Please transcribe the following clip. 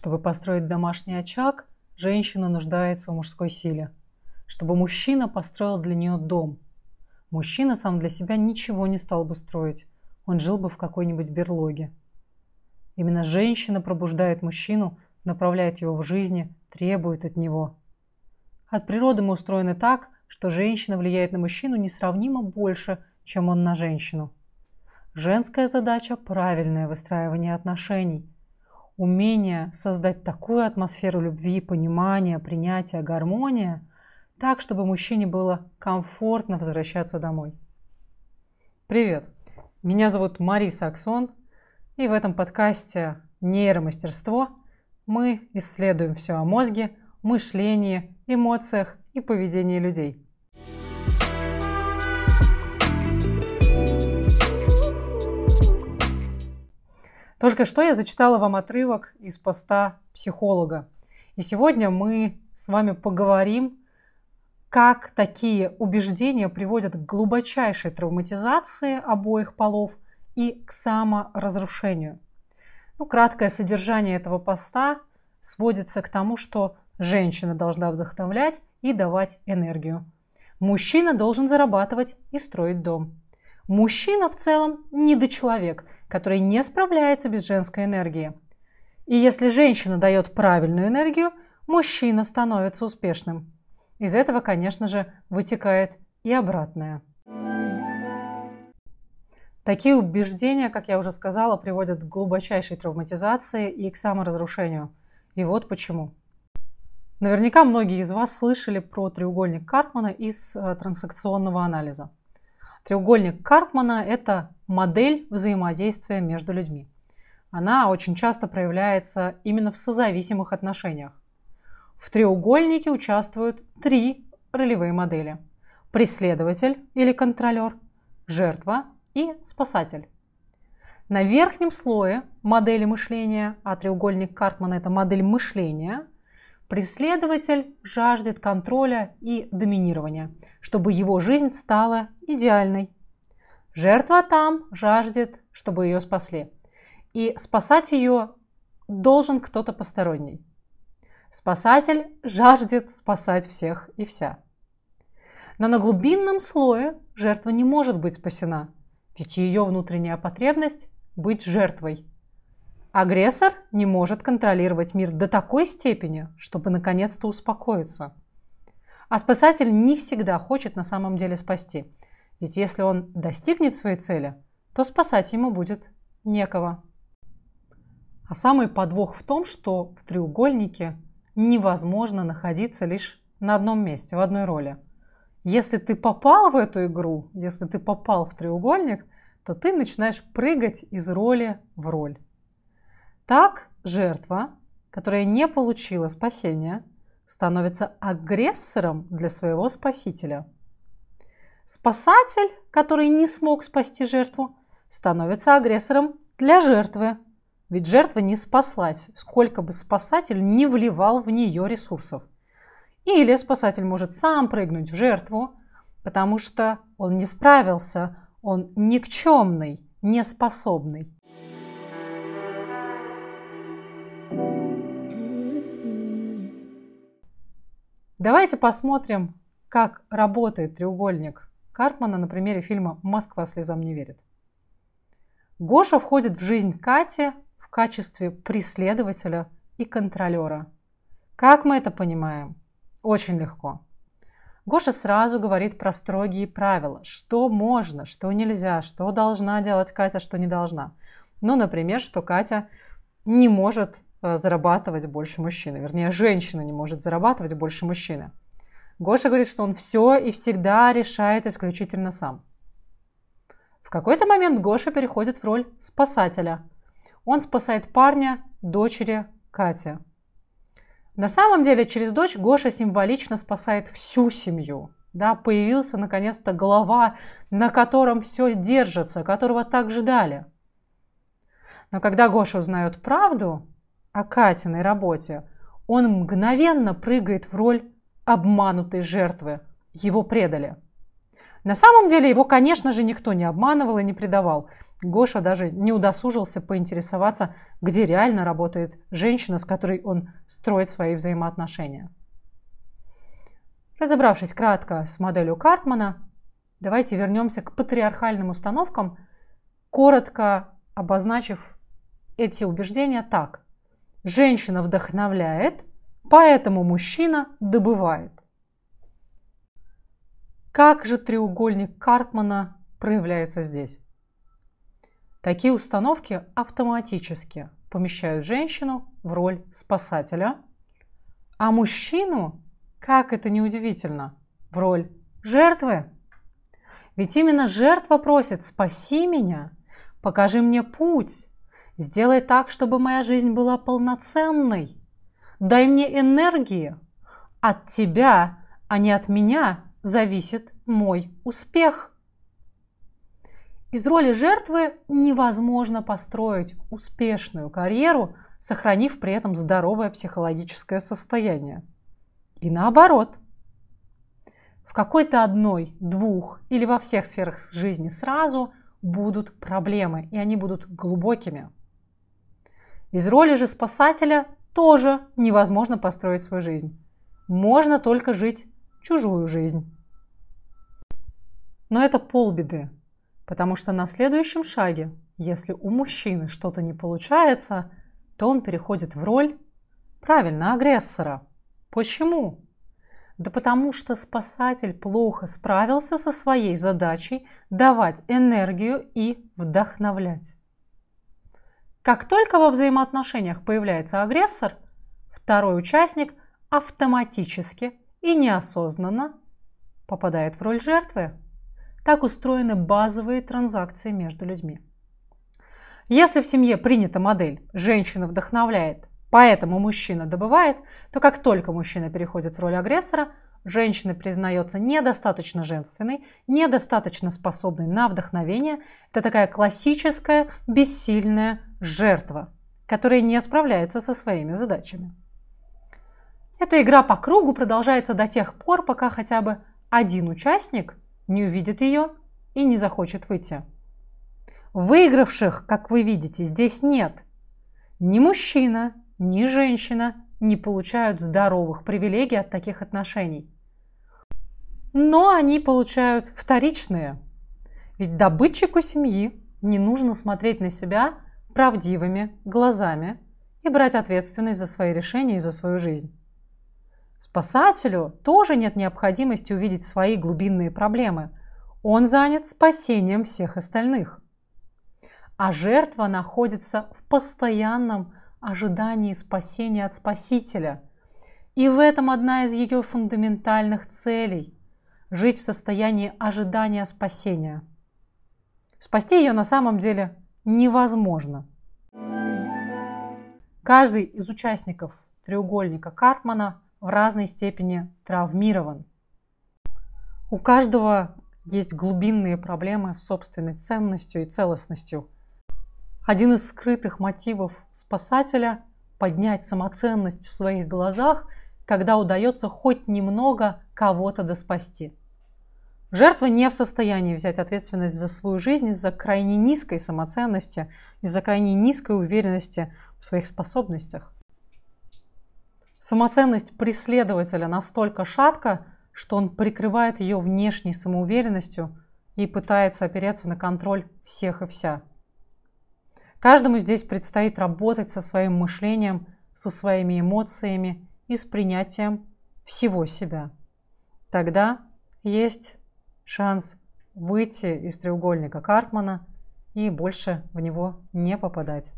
Чтобы построить домашний очаг, женщина нуждается в мужской силе. Чтобы мужчина построил для нее дом. Мужчина сам для себя ничего не стал бы строить. Он жил бы в какой-нибудь берлоге. Именно женщина пробуждает мужчину, направляет его в жизни, требует от него. От природы мы устроены так, что женщина влияет на мужчину несравнимо больше, чем он на женщину. Женская задача – правильное выстраивание отношений. Умение создать такую атмосферу любви, понимания, принятия, гармония, так, чтобы мужчине было комфортно возвращаться домой. Привет! Меня зовут Мари Саксон, и в этом подкасте «Нейромастерство» мы исследуем все о мозге, мышлении, эмоциях и поведении людей. Только что я зачитала вам отрывок из поста психолога. И сегодня мы с вами поговорим, как такие убеждения приводят к глубочайшей травматизации обоих полов – и к саморазрушению. Ну, краткое содержание этого поста сводится к тому, что женщина должна вдохновлять и давать энергию. Мужчина должен зарабатывать и строить дом. Мужчина в целом недочеловек, который не справляется без женской энергии. И если женщина дает правильную энергию, мужчина становится успешным. Из этого, конечно же, вытекает и обратное – Такие убеждения, как я уже сказала, приводят к глубочайшей травматизации и к саморазрушению. И вот почему. Наверняка многие из вас слышали про треугольник Карпмана из э, трансакционного анализа. Треугольник Карпмана – это модель взаимодействия между людьми. Она очень часто проявляется именно в созависимых отношениях. В треугольнике участвуют три ролевые модели. Преследователь или контролер, жертва и спасатель. На верхнем слое модели мышления, а треугольник Карпмана – это модель мышления, преследователь жаждет контроля и доминирования, чтобы его жизнь стала идеальной. Жертва там жаждет, чтобы ее спасли. И спасать ее должен кто-то посторонний. Спасатель жаждет спасать всех и вся. Но на глубинном слое жертва не может быть спасена – ведь ее внутренняя потребность – быть жертвой. Агрессор не может контролировать мир до такой степени, чтобы наконец-то успокоиться. А спасатель не всегда хочет на самом деле спасти. Ведь если он достигнет своей цели, то спасать ему будет некого. А самый подвох в том, что в треугольнике невозможно находиться лишь на одном месте, в одной роли – если ты попал в эту игру, если ты попал в треугольник, то ты начинаешь прыгать из роли в роль. Так жертва, которая не получила спасения, становится агрессором для своего спасителя. Спасатель, который не смог спасти жертву, становится агрессором для жертвы. Ведь жертва не спаслась, сколько бы спасатель не вливал в нее ресурсов. Или спасатель может сам прыгнуть в жертву, потому что он не справился, он никчемный, неспособный. Давайте посмотрим, как работает треугольник Карпмана на примере фильма «Москва слезам не верит». Гоша входит в жизнь Кати в качестве преследователя и контролера. Как мы это понимаем? Очень легко. Гоша сразу говорит про строгие правила, что можно, что нельзя, что должна делать Катя, что не должна. Ну, например, что Катя не может зарабатывать больше мужчины, вернее, женщина не может зарабатывать больше мужчины. Гоша говорит, что он все и всегда решает исключительно сам. В какой-то момент Гоша переходит в роль спасателя. Он спасает парня, дочери Кати – на самом деле через дочь Гоша символично спасает всю семью. Да, появился наконец-то глава, на котором все держится, которого так ждали. Но когда Гоша узнает правду о Катиной работе, он мгновенно прыгает в роль обманутой жертвы. Его предали. На самом деле его, конечно же, никто не обманывал и не предавал. Гоша даже не удосужился поинтересоваться, где реально работает женщина, с которой он строит свои взаимоотношения. Разобравшись кратко с моделью Карпмана, давайте вернемся к патриархальным установкам, коротко обозначив эти убеждения так. Женщина вдохновляет, поэтому мужчина добывает. Как же треугольник Карпмана проявляется здесь? Такие установки автоматически помещают женщину в роль спасателя, а мужчину как это не удивительно, в роль жертвы. Ведь именно жертва просит «спаси меня, покажи мне путь, сделай так, чтобы моя жизнь была полноценной, дай мне энергии, от тебя, а не от меня зависит мой успех». Из роли жертвы невозможно построить успешную карьеру, сохранив при этом здоровое психологическое состояние. И наоборот. В какой-то одной, двух или во всех сферах жизни сразу будут проблемы, и они будут глубокими. Из роли же спасателя тоже невозможно построить свою жизнь. Можно только жить чужую жизнь. Но это полбеды, потому что на следующем шаге, если у мужчины что-то не получается, то он переходит в роль, правильно, агрессора – Почему? Да потому что спасатель плохо справился со своей задачей давать энергию и вдохновлять. Как только во взаимоотношениях появляется агрессор, второй участник автоматически и неосознанно попадает в роль жертвы. Так устроены базовые транзакции между людьми. Если в семье принята модель «женщина вдохновляет, Поэтому мужчина добывает, то как только мужчина переходит в роль агрессора, женщина признается недостаточно женственной, недостаточно способной на вдохновение. Это такая классическая бессильная жертва, которая не справляется со своими задачами. Эта игра по кругу продолжается до тех пор, пока хотя бы один участник не увидит ее и не захочет выйти. Выигравших, как вы видите, здесь нет. Ни мужчина, ни женщина не получают здоровых привилегий от таких отношений. Но они получают вторичные. Ведь добытчику семьи не нужно смотреть на себя правдивыми глазами и брать ответственность за свои решения и за свою жизнь. Спасателю тоже нет необходимости увидеть свои глубинные проблемы. Он занят спасением всех остальных. А жертва находится в постоянном ожидании спасения от Спасителя. И в этом одна из ее фундаментальных целей – жить в состоянии ожидания спасения. Спасти ее на самом деле невозможно. Каждый из участников треугольника Карпмана в разной степени травмирован. У каждого есть глубинные проблемы с собственной ценностью и целостностью – один из скрытых мотивов спасателя – поднять самоценность в своих глазах, когда удается хоть немного кого-то доспасти. Жертва не в состоянии взять ответственность за свою жизнь из-за крайне низкой самоценности, из-за крайне низкой уверенности в своих способностях. Самоценность преследователя настолько шатка, что он прикрывает ее внешней самоуверенностью и пытается опереться на контроль всех и вся. Каждому здесь предстоит работать со своим мышлением, со своими эмоциями и с принятием всего себя. Тогда есть шанс выйти из треугольника Карпмана и больше в него не попадать.